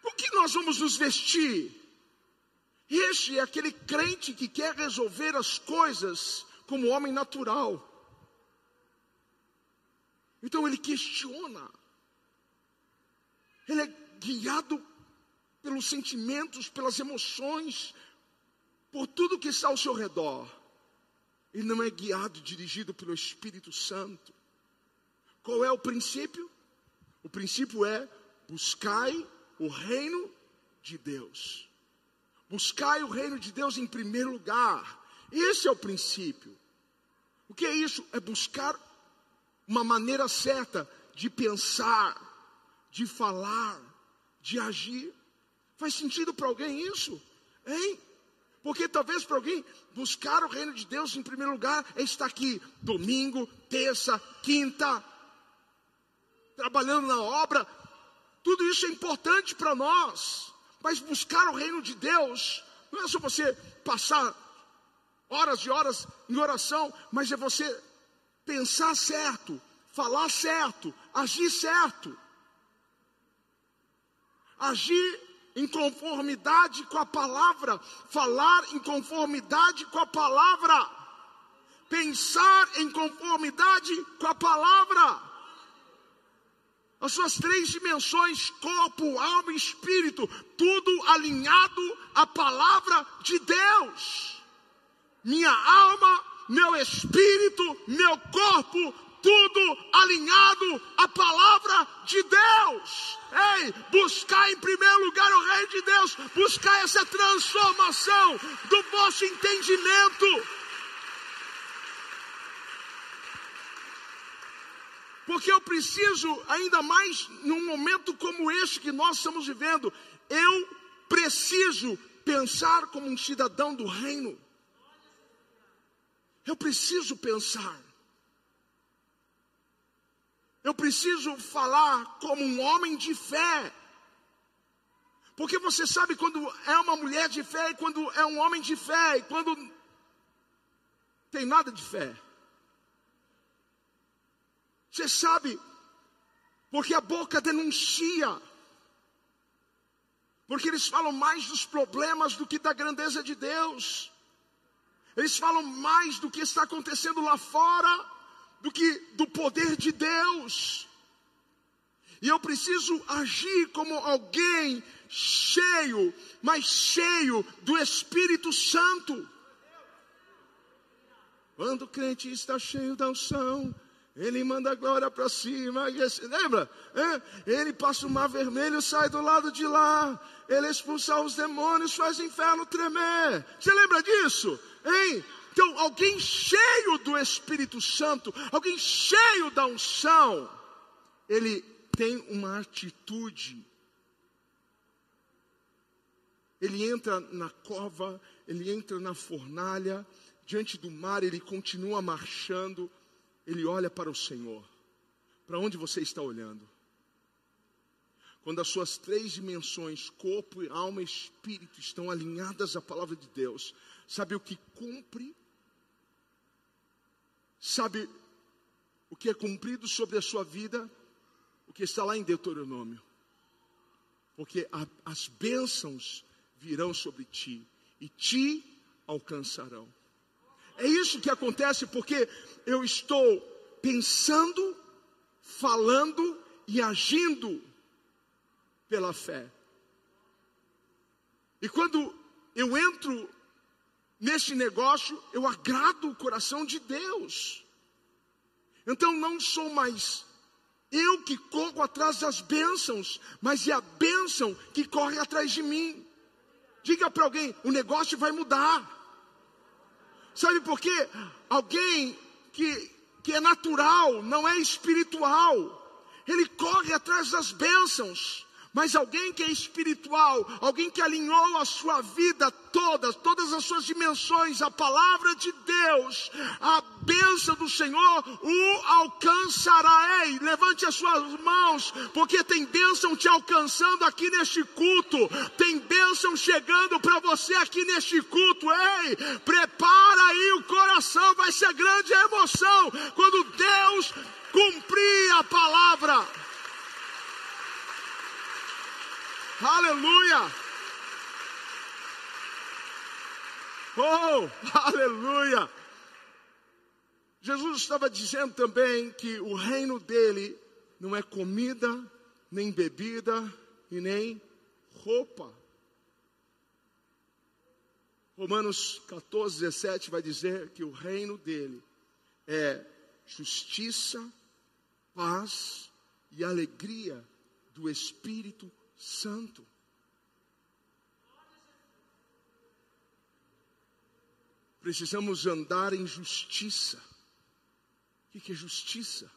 O que nós vamos nos vestir? Este é aquele crente que quer resolver as coisas como homem natural. Então ele questiona. Ele é guiado pelos sentimentos, pelas emoções, por tudo que está ao seu redor. Ele não é guiado, dirigido pelo Espírito Santo. Qual é o princípio? O princípio é buscai o reino de Deus. Buscai o reino de Deus em primeiro lugar. Esse é o princípio. O que é isso? É buscar uma maneira certa de pensar, de falar, de agir. Faz sentido para alguém isso? Hein? Porque talvez para alguém buscar o reino de Deus em primeiro lugar é estar aqui domingo, terça, quinta, trabalhando na obra. Tudo isso é importante para nós. Mas buscar o reino de Deus não é só você passar horas e horas em oração, mas é você pensar certo, falar certo, agir certo. Agir em conformidade com a palavra, falar em conformidade com a palavra, pensar em conformidade com a palavra. As suas três dimensões, corpo, alma e espírito, tudo alinhado à palavra de Deus. Minha alma, meu espírito, meu corpo, tudo alinhado à palavra de Deus. Ei, buscar em primeiro lugar o reino de Deus, buscar essa transformação do vosso entendimento. Porque eu preciso, ainda mais num momento como este que nós estamos vivendo, eu preciso pensar como um cidadão do reino. Eu preciso pensar. Eu preciso falar como um homem de fé. Porque você sabe quando é uma mulher de fé e quando é um homem de fé e quando tem nada de fé. Você sabe, porque a boca denuncia. Porque eles falam mais dos problemas do que da grandeza de Deus. Eles falam mais do que está acontecendo lá fora do que do poder de Deus. E eu preciso agir como alguém cheio, mas cheio do Espírito Santo. Quando o crente está cheio da unção, ele manda a glória para cima. Lembra? Ele passa o mar vermelho, sai do lado de lá. Ele expulsa os demônios, faz o inferno tremer. Você lembra disso? Hein? Então, alguém cheio do Espírito Santo, alguém cheio da unção, ele tem uma atitude. Ele entra na cova, ele entra na fornalha, diante do mar, ele continua marchando, ele olha para o Senhor. Para onde você está olhando? Quando as suas três dimensões, corpo, alma e espírito, estão alinhadas à palavra de Deus, sabe o que cumpre Sabe o que é cumprido sobre a sua vida? O que está lá em Deuteronômio. Porque a, as bênçãos virão sobre ti e te alcançarão. É isso que acontece porque eu estou pensando, falando e agindo pela fé. E quando eu entro neste negócio, eu agrado o coração de Deus. Então não sou mais eu que corro atrás das bênçãos, mas é a bênção que corre atrás de mim. Diga para alguém: o negócio vai mudar. Sabe por quê? Alguém que, que é natural, não é espiritual. ele corre atrás das bênçãos. Mas alguém que é espiritual, alguém que alinhou a sua vida toda, todas as suas dimensões, a palavra de Deus, a bênção do Senhor o alcançará. Ei, levante as suas mãos, porque tem bênção te alcançando aqui neste culto, tem bênção chegando para você aqui neste culto. Ei, prepara aí o coração, vai ser grande a emoção quando Deus cumprir a palavra. Aleluia! Oh, (laughs) aleluia! Jesus estava dizendo também que o reino dele não é comida, nem bebida e nem roupa. Romanos 14, 17 vai dizer que o reino dele é justiça, paz e alegria do Espírito Santo. Precisamos andar em justiça. O que é justiça?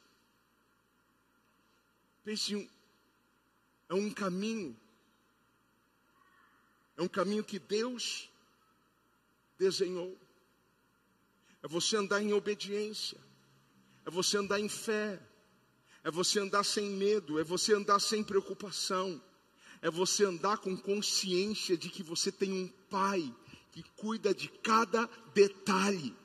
Pense um, é um caminho. É um caminho que Deus desenhou. É você andar em obediência. É você andar em fé. É você andar sem medo. É você andar sem preocupação é você andar com consciência de que você tem um pai que cuida de cada detalhe.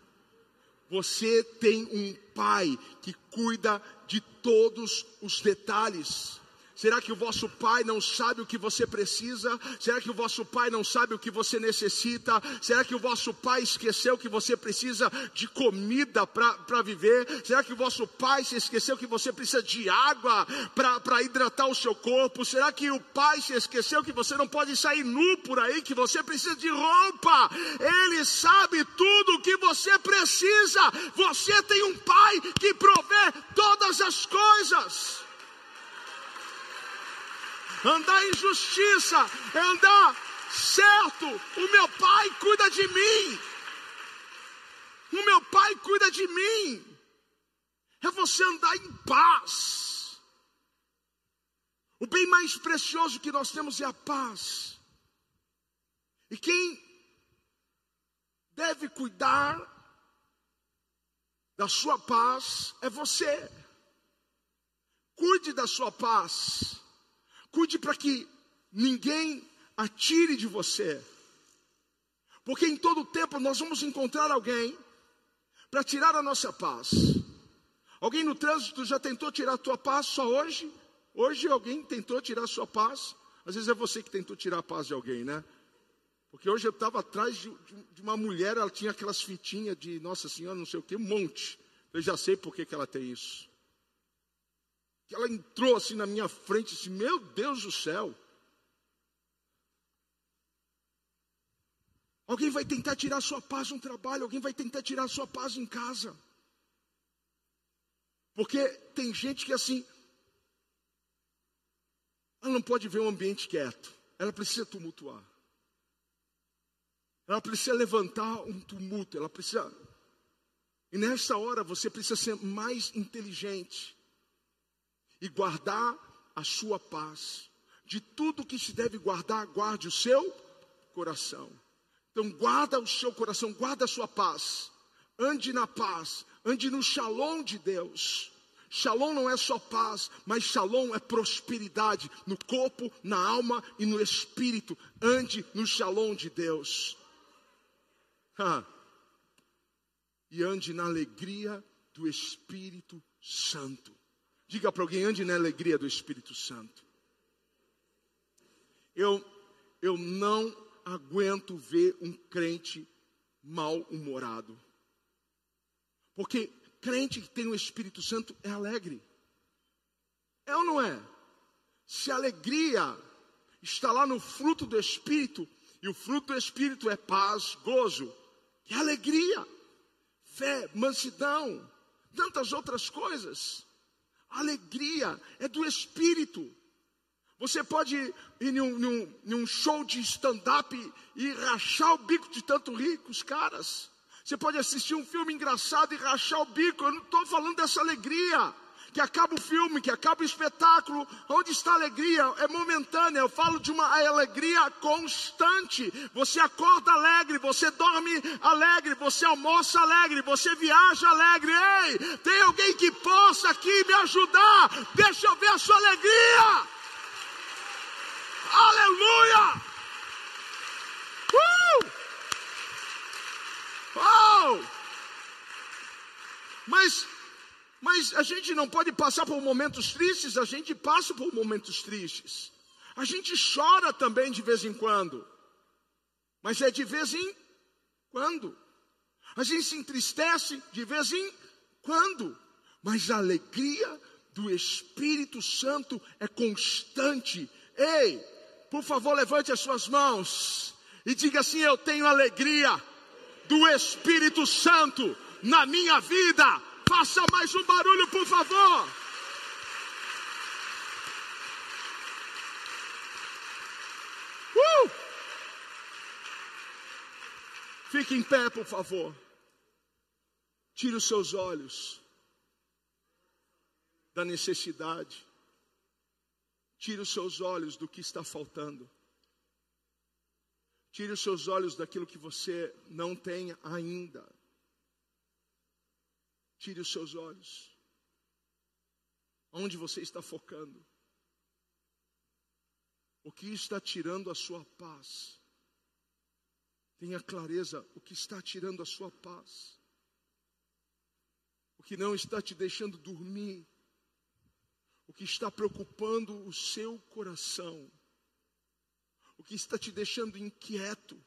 Você tem um pai que cuida de todos os detalhes. Será que o vosso pai não sabe o que você precisa? Será que o vosso pai não sabe o que você necessita? Será que o vosso pai esqueceu que você precisa de comida para viver? Será que o vosso pai se esqueceu que você precisa de água para hidratar o seu corpo? Será que o pai se esqueceu que você não pode sair nu por aí, que você precisa de roupa? Ele sabe tudo o que você precisa. Você tem um pai que provê todas as coisas andar em justiça, andar certo. O meu pai cuida de mim. O meu pai cuida de mim. É você andar em paz. O bem mais precioso que nós temos é a paz. E quem deve cuidar da sua paz é você. Cuide da sua paz. Cuide para que ninguém atire de você. Porque em todo tempo nós vamos encontrar alguém para tirar a nossa paz. Alguém no trânsito já tentou tirar a tua paz só hoje? Hoje alguém tentou tirar a sua paz? Às vezes é você que tentou tirar a paz de alguém, né? Porque hoje eu estava atrás de, de, uma mulher, ela tinha aquelas fitinhas de Nossa Senhora, não sei o que, um monte. Eu já sei por que, que ela tem isso que ela entrou assim na minha frente e disse: Meu Deus do céu. Alguém vai tentar tirar sua paz no trabalho, alguém vai tentar tirar sua paz em casa. Porque tem gente que assim, ela não pode ver um ambiente quieto, ela precisa tumultuar. Ela precisa levantar um tumulto, ela precisa. E nessa hora você precisa ser mais inteligente e guardar a sua paz. De tudo que se deve guardar, guarde o seu coração. Então, guarda o seu coração, guarda a sua paz. Ande na paz, ande no shalom de Deus. Shalom não é só paz, mas shalom é prosperidade no corpo, na alma e no espírito. Ande no shalom de Deus. Ha. E ande na alegria do Espírito Santo. Diga para alguém, ande na alegria do Espírito Santo. Eu, eu não aguento ver um crente mal-humorado. Porque crente que tem o Espírito Santo é alegre. É ou não é? Se a alegria está lá no fruto do Espírito, e o fruto do Espírito é paz, gozo, é alegria, fé, mansidão, tantas outras coisas alegria é do Espírito. Você pode ir num, num, num show de stand-up e rachar o bico de tanto rir com os caras. Você pode assistir um filme engraçado e rachar o bico. Eu não estou falando dessa alegria que acaba o filme, que acaba o espetáculo, onde está a alegria? É momentânea. Eu falo de uma alegria constante. Você acorda alegre, você dorme alegre, você almoça alegre, você viaja alegre. Ei, tem alguém que possa aqui me ajudar? Deixa eu ver a sua alegria. Aleluia! Uh! Oh! Mas mas a gente não pode passar por momentos tristes, a gente passa por momentos tristes. A gente chora também de vez em quando. Mas é de vez em quando. A gente se entristece de vez em quando. Mas a alegria do Espírito Santo é constante. Ei, por favor, levante as suas mãos e diga assim: Eu tenho alegria do Espírito Santo na minha vida Faça mais um barulho, por favor. Uh! Fique em pé, por favor. Tire os seus olhos da necessidade. Tire os seus olhos do que está faltando. Tire os seus olhos daquilo que você não tem ainda. Tire os seus olhos. Onde você está focando? O que está tirando a sua paz? Tenha clareza o que está tirando a sua paz. O que não está te deixando dormir. O que está preocupando o seu coração. O que está te deixando inquieto.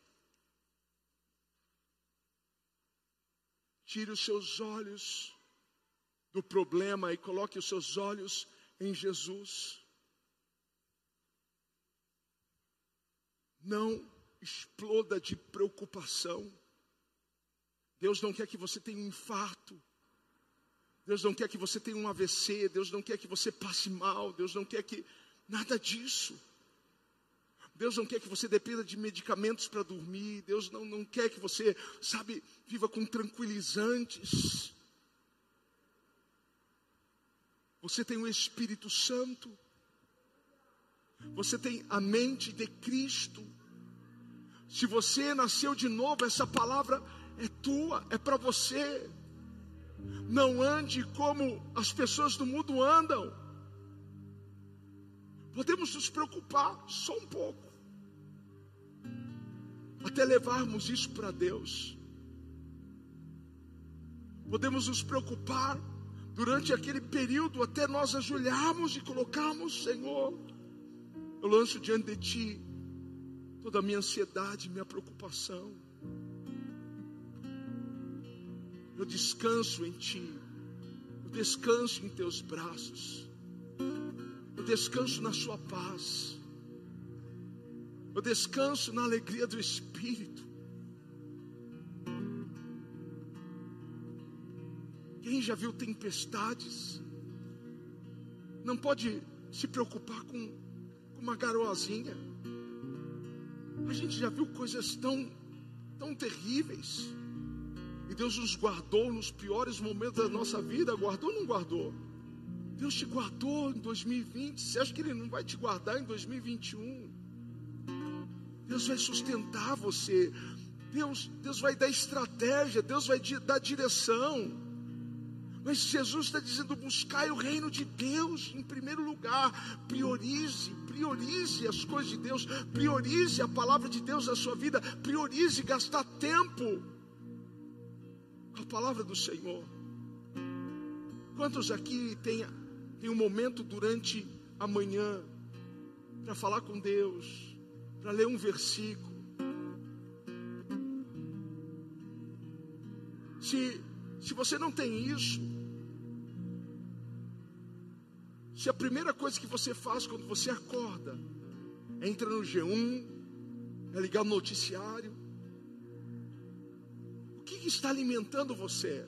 Tire os seus olhos do problema e coloque os seus olhos em Jesus. Não exploda de preocupação. Deus não quer que você tenha um infarto. Deus não quer que você tenha um AVC. Deus não quer que você passe mal. Deus não quer que nada disso. Deus não quer que você dependa de medicamentos para dormir. Deus não, não quer que você, sabe, viva com tranquilizantes. Você tem o Espírito Santo. Você tem a mente de Cristo. Se você nasceu de novo, essa palavra é tua, é para você. Não ande como as pessoas do mundo andam. Podemos nos preocupar só um pouco até levarmos isso para Deus. Podemos nos preocupar durante aquele período até nós ajoelharmos e colocarmos, Senhor, eu lanço diante de Ti toda a minha ansiedade, minha preocupação. Eu descanso em Ti, eu descanso em Teus braços, eu descanso na Sua paz. Eu descanso na alegria do Espírito. Quem já viu tempestades, não pode se preocupar com, com uma garoazinha. A gente já viu coisas tão, tão terríveis. E Deus nos guardou nos piores momentos da nossa vida. Guardou ou não guardou? Deus te guardou em 2020. Você acha que Ele não vai te guardar em 2021? Deus vai sustentar você. Deus, Deus vai dar estratégia, Deus vai dar direção. Mas Jesus está dizendo: buscai o reino de Deus em primeiro lugar. Priorize, priorize as coisas de Deus, priorize a palavra de Deus na sua vida, priorize gastar tempo com a palavra do Senhor. Quantos aqui tem, tem um momento durante a manhã para falar com Deus? para ler um versículo. Se, se você não tem isso, se a primeira coisa que você faz quando você acorda é entrar no G1, é ligar o noticiário, o que, que está alimentando você?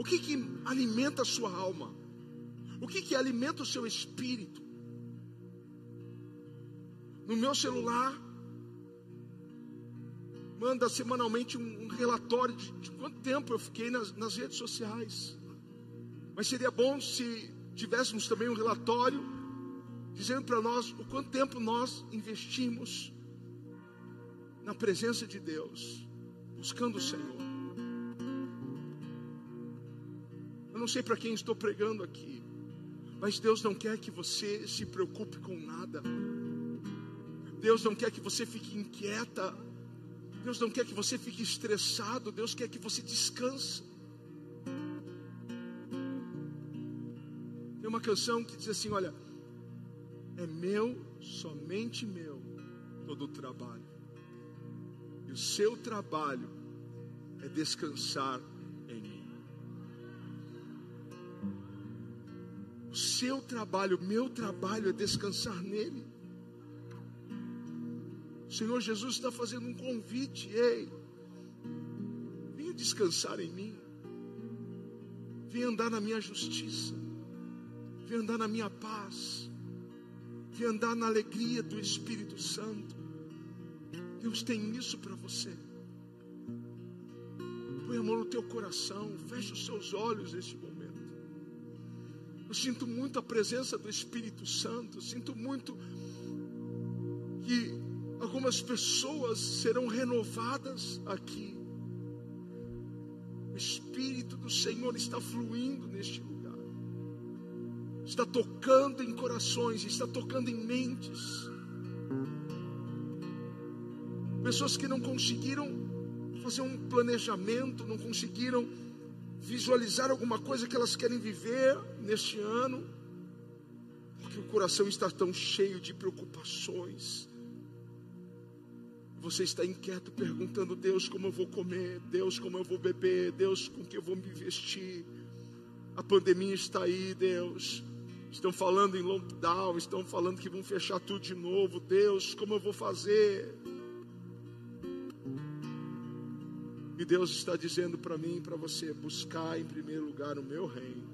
O que, que alimenta a sua alma? O que, que alimenta o seu espírito? no meu celular, manda semanalmente um, relatório de, de, quanto tempo eu fiquei nas, nas redes sociais. Mas seria bom se tivéssemos também um relatório dizendo para nós o quanto tempo nós investimos na presença de Deus, buscando o Senhor. Eu não sei para quem estou pregando aqui, mas Deus não quer que você se preocupe com nada. Deus não quer que você fique inquieta. Deus não quer que você fique estressado. Deus quer que você descanse. Tem uma canção que diz assim: Olha, é meu, somente meu, todo o trabalho. E o seu trabalho é descansar O seu trabalho, o meu trabalho é descansar nele. O Senhor Jesus está fazendo um convite, ei, venha descansar em mim, venha andar na minha justiça, venha andar na minha paz, venha andar na alegria do Espírito Santo. Deus tem isso para você. Põe amor no teu coração, feche os seus olhos neste momento. Eu sinto muito a presença do Espírito Santo, sinto muito que algumas pessoas serão renovadas aqui. O Espírito do Senhor está fluindo neste lugar, está tocando em corações, está tocando em mentes. Pessoas que não conseguiram fazer um planejamento, não conseguiram visualizar alguma coisa que elas querem viver neste ano, porque o coração está tão cheio de preocupações, você está inquieto perguntando: Deus, como eu vou comer? Deus, como eu vou beber? Deus, com que eu vou me vestir? A pandemia está aí, Deus. Estão falando em lockdown, estão falando que vão fechar tudo de novo. Deus, como eu vou fazer? E Deus está dizendo para mim e para você: buscar em primeiro lugar o meu reino,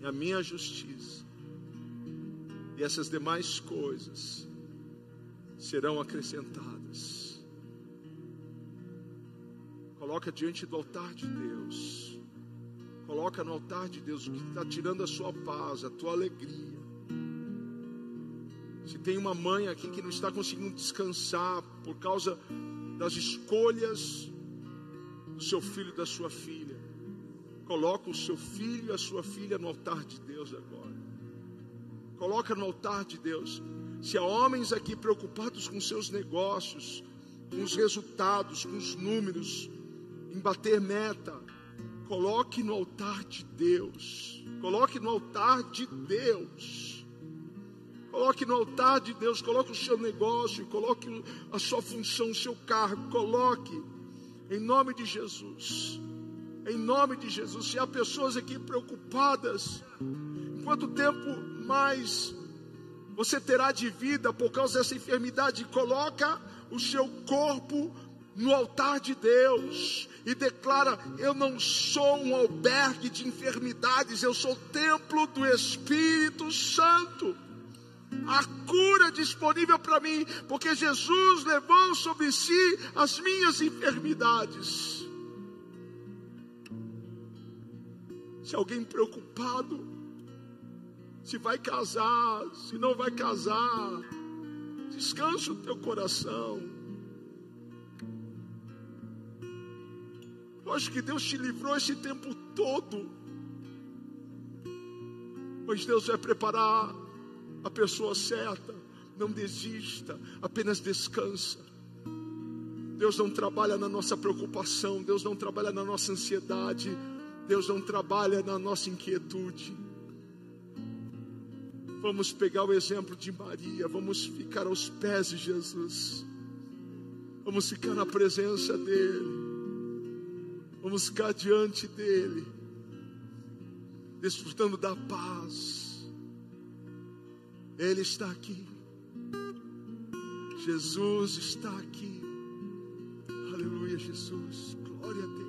e a minha justiça, e essas demais coisas serão acrescentadas. Coloca diante do altar de Deus. Coloca no altar de Deus o que está tirando a sua paz, a tua alegria. Se tem uma mãe aqui que não está conseguindo descansar por causa das escolhas do seu filho e da sua filha, coloca o seu filho e a sua filha no altar de Deus agora. Coloca no altar de Deus. Se há homens aqui preocupados com seus negócios, com os resultados, com os números, em bater meta, coloque no altar de Deus. Coloque no altar de Deus. Coloque no altar de Deus, coloque o seu negócio, coloque a sua função, o seu cargo, coloque em nome de Jesus. Em nome de Jesus. Se há pessoas aqui preocupadas, quanto tempo mais você terá de vida por causa dessa enfermidade. Coloca o seu corpo no altar de Deus e declara: Eu não sou um albergue de enfermidades, eu sou templo do Espírito Santo. A cura disponível para mim, porque Jesus levou sobre si as minhas enfermidades. Se alguém preocupado, se vai casar, se não vai casar. Descansa o teu coração. Eu acho que Deus te livrou esse tempo todo. Pois Deus vai preparar a pessoa certa. Não desista, apenas descansa. Deus não trabalha na nossa preocupação, Deus não trabalha na nossa ansiedade, Deus não trabalha na nossa inquietude. Vamos pegar o exemplo de Maria, vamos ficar aos pés de Jesus, vamos ficar na presença dEle, vamos ficar diante dEle, desfrutando da paz. Ele está aqui, Jesus está aqui, aleluia, Jesus, glória a Deus.